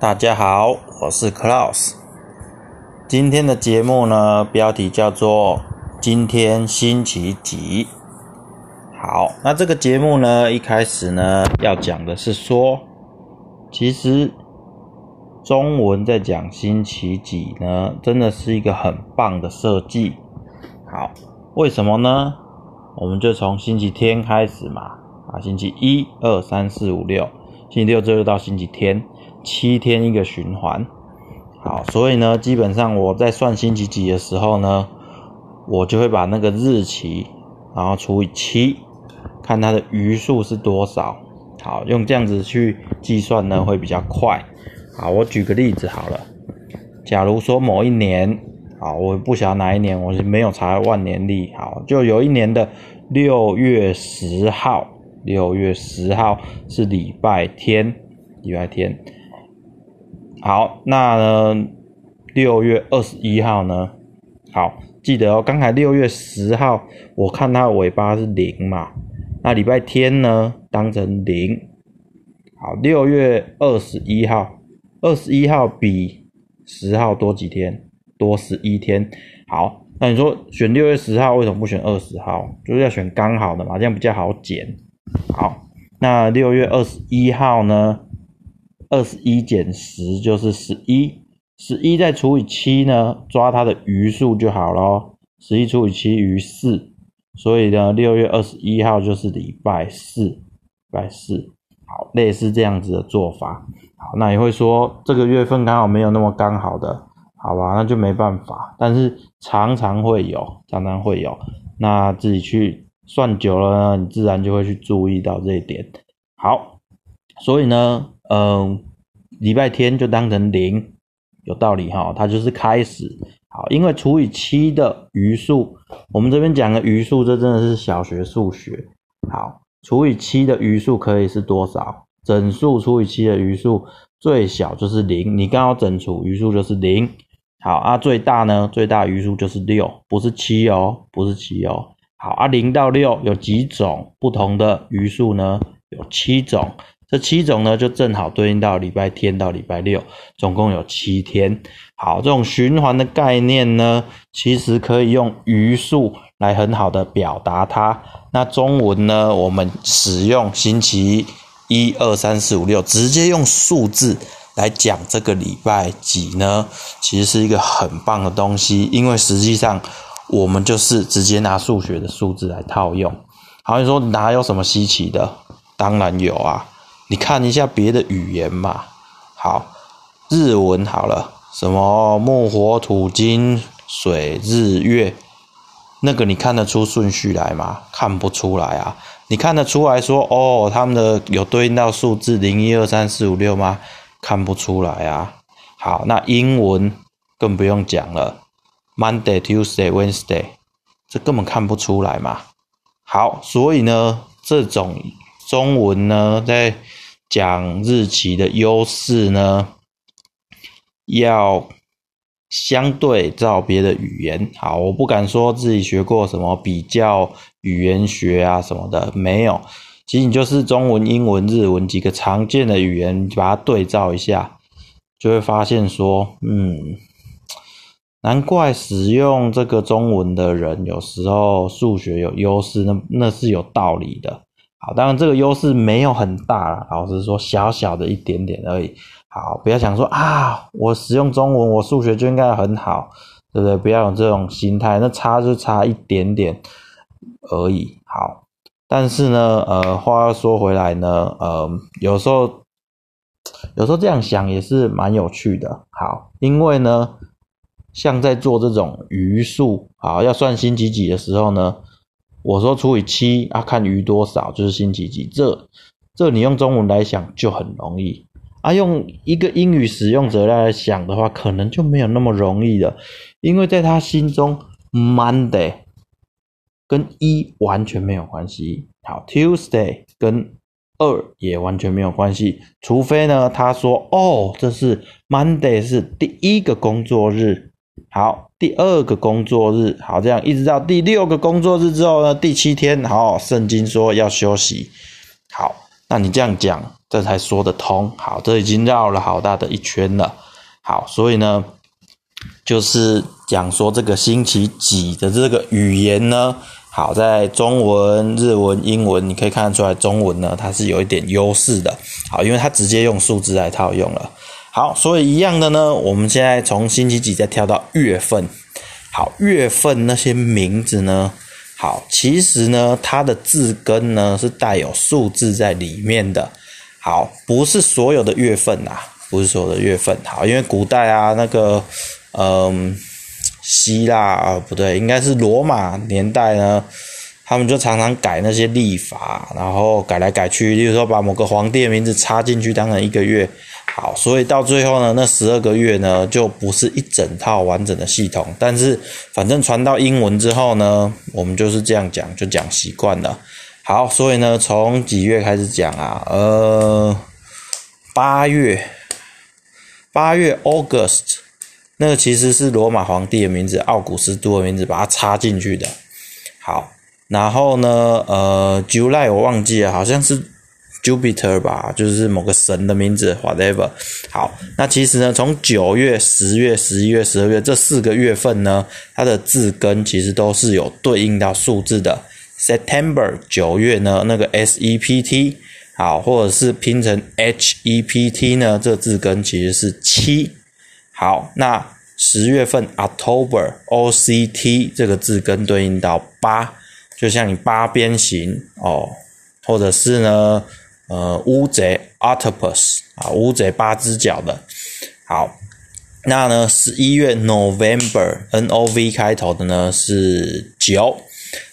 大家好，我是 Klaus。今天的节目呢，标题叫做“今天星期几”。好，那这个节目呢，一开始呢，要讲的是说，其实中文在讲星期几呢，真的是一个很棒的设计。好，为什么呢？我们就从星期天开始嘛，啊，星期一、二、三、四、五、六，星期六这就到星期天，七天一个循环。好，所以呢，基本上我在算星期几的时候呢，我就会把那个日期，然后除以七，看它的余数是多少。好，用这样子去计算呢，会比较快。好，我举个例子好了，假如说某一年。好，我不晓得哪一年，我是没有查万年历。好，就有一年的六月十号，六月十号是礼拜天，礼拜天。好，那呢，六月二十一号呢？好，记得哦，刚才六月十号，我看它尾巴是零嘛，那礼拜天呢，当成零。好，六月二十一号，二十一号比十号多几天？多十一天，好，那你说选六月十号，为什么不选二十号？就是要选刚好的嘛，这样比较好减。好，那六月二十一号呢？二十一减十就是十一，十一再除以七呢，抓它的余数就好咯。十一除以七余四，所以呢，六月二十一号就是礼拜四，礼拜四。好，类似这样子的做法。好，那你会说这个月份刚好没有那么刚好的。好吧，那就没办法，但是常常会有，常常会有，那自己去算久了呢，你自然就会去注意到这一点。好，所以呢，嗯，礼拜天就当成零，有道理哈，它就是开始。好，因为除以七的余数，我们这边讲的余数，这真的是小学数学。好，除以七的余数可以是多少？整数除以七的余数最小就是零，你刚好整除余数就是零。好啊，最大呢？最大余数就是六，不是七哦，不是七哦。好啊，零到六有几种不同的余数呢？有七种，这七种呢就正好对应到礼拜天到礼拜六，总共有七天。好，这种循环的概念呢，其实可以用余数来很好的表达它。那中文呢，我们使用星期一二三四五六，直接用数字。来讲这个礼拜几呢？其实是一个很棒的东西，因为实际上我们就是直接拿数学的数字来套用。好，你说哪有什么稀奇的？当然有啊！你看一下别的语言嘛。好，日文好了，什么木火土金水日月，那个你看得出顺序来吗？看不出来啊！你看得出来说哦，他们的有对应到数字零一二三四五六吗？看不出来啊！好，那英文更不用讲了，Monday, Tuesday, Wednesday，这根本看不出来嘛。好，所以呢，这种中文呢，在讲日期的优势呢，要相对照别的语言。好，我不敢说自己学过什么比较语言学啊什么的，没有。其实你就是中文、英文、日文几个常见的语言，把它对照一下，就会发现说，嗯，难怪使用这个中文的人有时候数学有优势，那那是有道理的。好，当然这个优势没有很大，老实说小小的一点点而已。好，不要想说啊，我使用中文，我数学就应该很好，对不对？不要有这种心态，那差就差一点点而已。好。但是呢，呃，话说回来呢，呃，有时候，有时候这样想也是蛮有趣的。好，因为呢，像在做这种余数，好，要算星期几的时候呢，我说除以七啊，看余多少就是星期几。这，这你用中文来想就很容易啊，用一个英语使用者来想的话，可能就没有那么容易了，因为在他心中，Monday。跟一完全没有关系。好，Tuesday 跟二也完全没有关系，除非呢，他说哦，这是 Monday 是第一个工作日，好，第二个工作日，好，这样一直到第六个工作日之后呢，第七天，好，圣经说要休息，好，那你这样讲，这才说得通。好，这已经绕了好大的一圈了。好，所以呢，就是讲说这个星期几的这个语言呢，好，在中文、日文、英文，你可以看得出来，中文呢它是有一点优势的。好，因为它直接用数字来套用了。好，所以一样的呢，我们现在从星期几再跳到月份。好，月份那些名字呢？好，其实呢，它的字根呢是带有数字在里面的。好，不是所有的月份呐。不是所有的月份好，因为古代啊，那个，嗯，希腊啊，不对，应该是罗马年代呢，他们就常常改那些历法，然后改来改去，例如说把某个皇帝的名字插进去，当成一个月，好，所以到最后呢，那十二个月呢，就不是一整套完整的系统，但是反正传到英文之后呢，我们就是这样讲，就讲习惯了。好，所以呢，从几月开始讲啊？呃，八月。八月 August，那个其实是罗马皇帝的名字，奥古斯都的名字，把它插进去的。好，然后呢，呃，July 我忘记了，好像是 Jupiter 吧，就是某个神的名字，whatever。好，那其实呢，从九月、十月、十一月、十二月这四个月份呢，它的字根其实都是有对应到数字的。September 九月呢，那个 S E P T。好，或者是拼成 H E P T 呢？这字根其实是七。好，那十月份 October O C T 这个字根对应到八，就像你八边形哦，或者是呢，呃，乌贼 Octopus 啊，乌贼八只脚的。好，那呢，十一月 November N O V 开头的呢是九。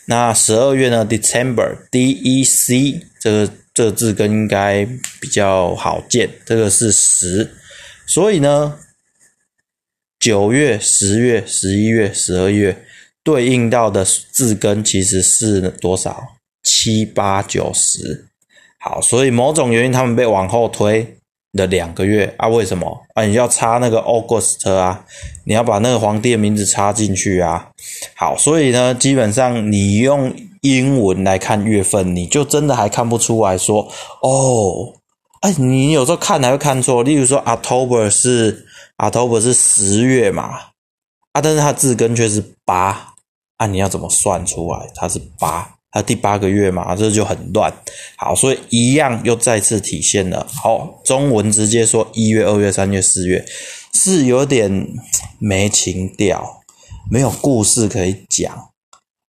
那十二月呢 December D E C 这个。这个字根应该比较好见，这个是十，所以呢，九月、十月、十一月、十二月对应到的字根其实是多少？七八九十。好，所以某种原因他们被往后推了两个月啊？为什么啊？你要插那个 August 啊？你要把那个皇帝的名字插进去啊？好，所以呢，基本上你用。英文来看月份，你就真的还看不出来说哦，哎，你有时候看还会看错。例如说，October 是 October 是十月嘛，啊，但是它字根却是八，啊，你要怎么算出来它是八？啊第八个月嘛，这就很乱。好，所以一样又再次体现了。好，中文直接说一月、二月、三月、四月，是有点没情调，没有故事可以讲。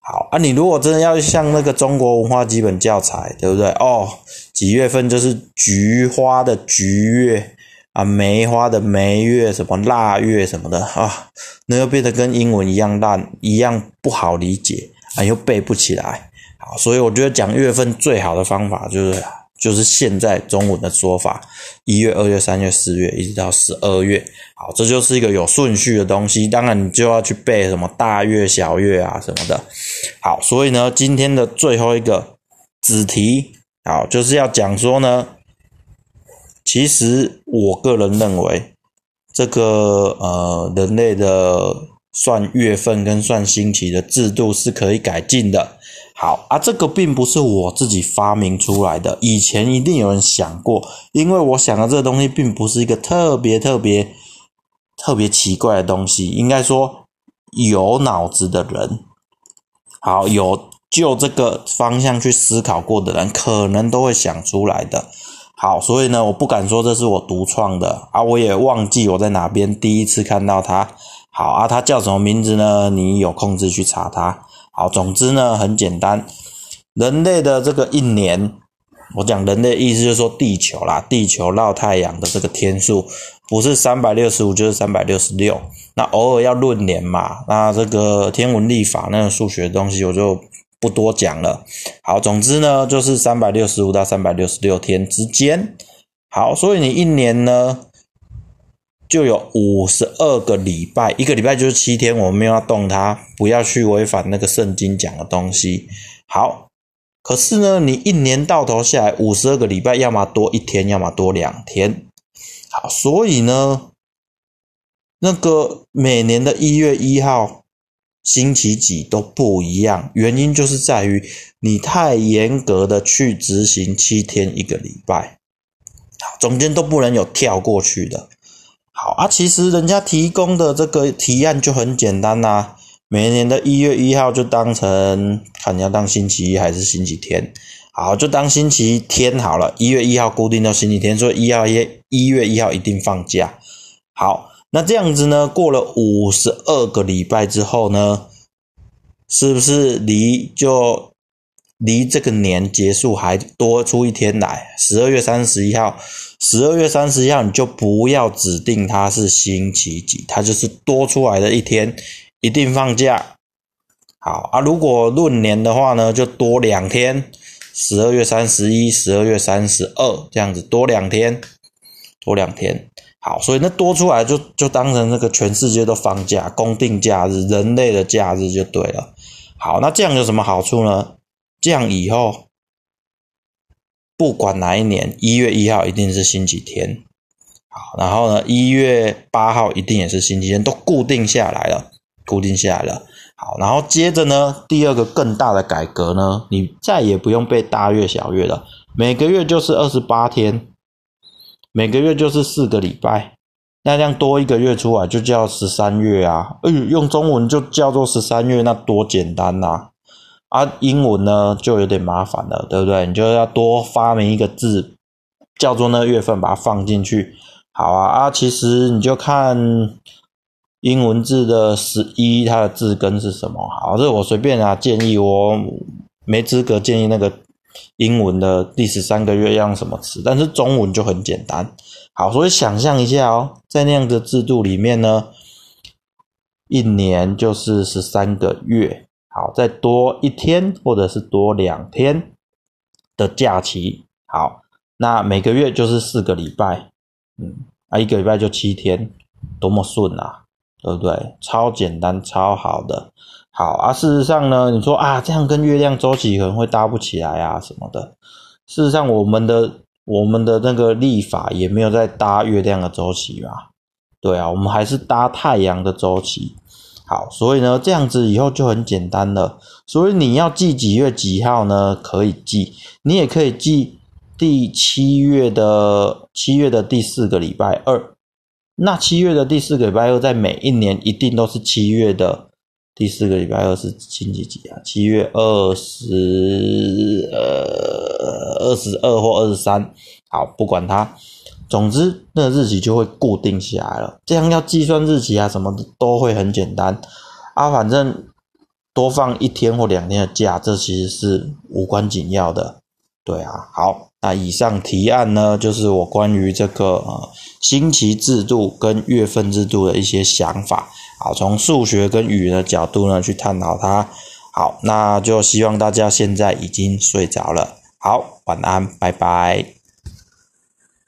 好啊，你如果真的要像那个中国文化基本教材，对不对？哦，几月份就是菊花的菊月啊，梅花的梅月，什么腊月什么的啊，那又变得跟英文一样烂，一样不好理解啊，又背不起来。啊，所以我觉得讲月份最好的方法就是。就是现在中文的说法，一月、二月、三月、四月，一直到十二月。好，这就是一个有顺序的东西。当然，你就要去背什么大月、小月啊什么的。好，所以呢，今天的最后一个子题，好，就是要讲说呢，其实我个人认为，这个呃，人类的算月份跟算星期的制度是可以改进的。好啊，这个并不是我自己发明出来的，以前一定有人想过。因为我想的这东西并不是一个特别特别特别奇怪的东西，应该说有脑子的人，好有就这个方向去思考过的人，可能都会想出来的。好，所以呢，我不敢说这是我独创的啊，我也忘记我在哪边第一次看到它。好啊，它叫什么名字呢？你有空自去查它。好，总之呢，很简单，人类的这个一年，我讲人类意思就是说地球啦，地球绕太阳的这个天数不是三百六十五就是三百六十六，那偶尔要论年嘛，那这个天文历法那个数学东西我就不多讲了。好，总之呢，就是三百六十五到三百六十六天之间。好，所以你一年呢？就有五十二个礼拜，一个礼拜就是七天，我们没有要动它，不要去违反那个圣经讲的东西。好，可是呢，你一年到头下来五十二个礼拜，要么多一天，要么多两天。好，所以呢，那个每年的一月一号星期几都不一样，原因就是在于你太严格的去执行七天一个礼拜。中间都不能有跳过去的。好啊，其实人家提供的这个提案就很简单呐，每年的一月一号就当成看你要当星期一还是星期天，好就当星期天好了，一月一号固定到星期天，所以一号一一月一号一定放假。好，那这样子呢，过了五十二个礼拜之后呢，是不是离就？离这个年结束还多出一天来，十二月三十一号，十二月三十一号你就不要指定它是星期几，它就是多出来的一天，一定放假。好啊，如果闰年的话呢，就多两天，十二月三十一、十二月三十二这样子多两天，多两天。好，所以那多出来就就当成那个全世界都放假，公定假日，人类的假日就对了。好，那这样有什么好处呢？这样以后，不管哪一年，一月一号一定是星期天。好，然后呢，一月八号一定也是星期天，都固定下来了，固定下来了。好，然后接着呢，第二个更大的改革呢，你再也不用背大月小月了，每个月就是二十八天，每个月就是四个礼拜，那这样多一个月出来就叫十三月啊。嗯，用中文就叫做十三月，那多简单呐。啊，啊英文呢就有点麻烦了，对不对？你就要多发明一个字，叫做那月份，把它放进去。好啊，啊，其实你就看英文字的十一，它的字根是什么？好，这我随便啊，建议我没资格建议那个英文的第十三个月要用什么词，但是中文就很简单。好，所以想象一下哦，在那样的制度里面呢，一年就是十三个月。好，再多一天或者是多两天的假期。好，那每个月就是四个礼拜，嗯，啊，一个礼拜就七天，多么顺啊，对不对？超简单，超好的。好啊，事实上呢，你说啊，这样跟月亮周期可能会搭不起来啊什么的。事实上，我们的我们的那个历法也没有在搭月亮的周期嘛。对啊，我们还是搭太阳的周期。好，所以呢，这样子以后就很简单了。所以你要记几月几号呢？可以记，你也可以记第七月的七月的第四个礼拜二。那七月的第四个礼拜二，在每一年一定都是七月的第四个礼拜二是星期几啊？七月二十呃二十二或二十三。好，不管它。总之，那个日期就会固定下来了。这样要计算日期啊，什么的都会很简单啊。反正多放一天或两天的假，这其实是无关紧要的。对啊，好，那以上提案呢，就是我关于这个呃星期制度跟月份制度的一些想法。好，从数学跟语言的角度呢去探讨它。好，那就希望大家现在已经睡着了。好，晚安，拜拜。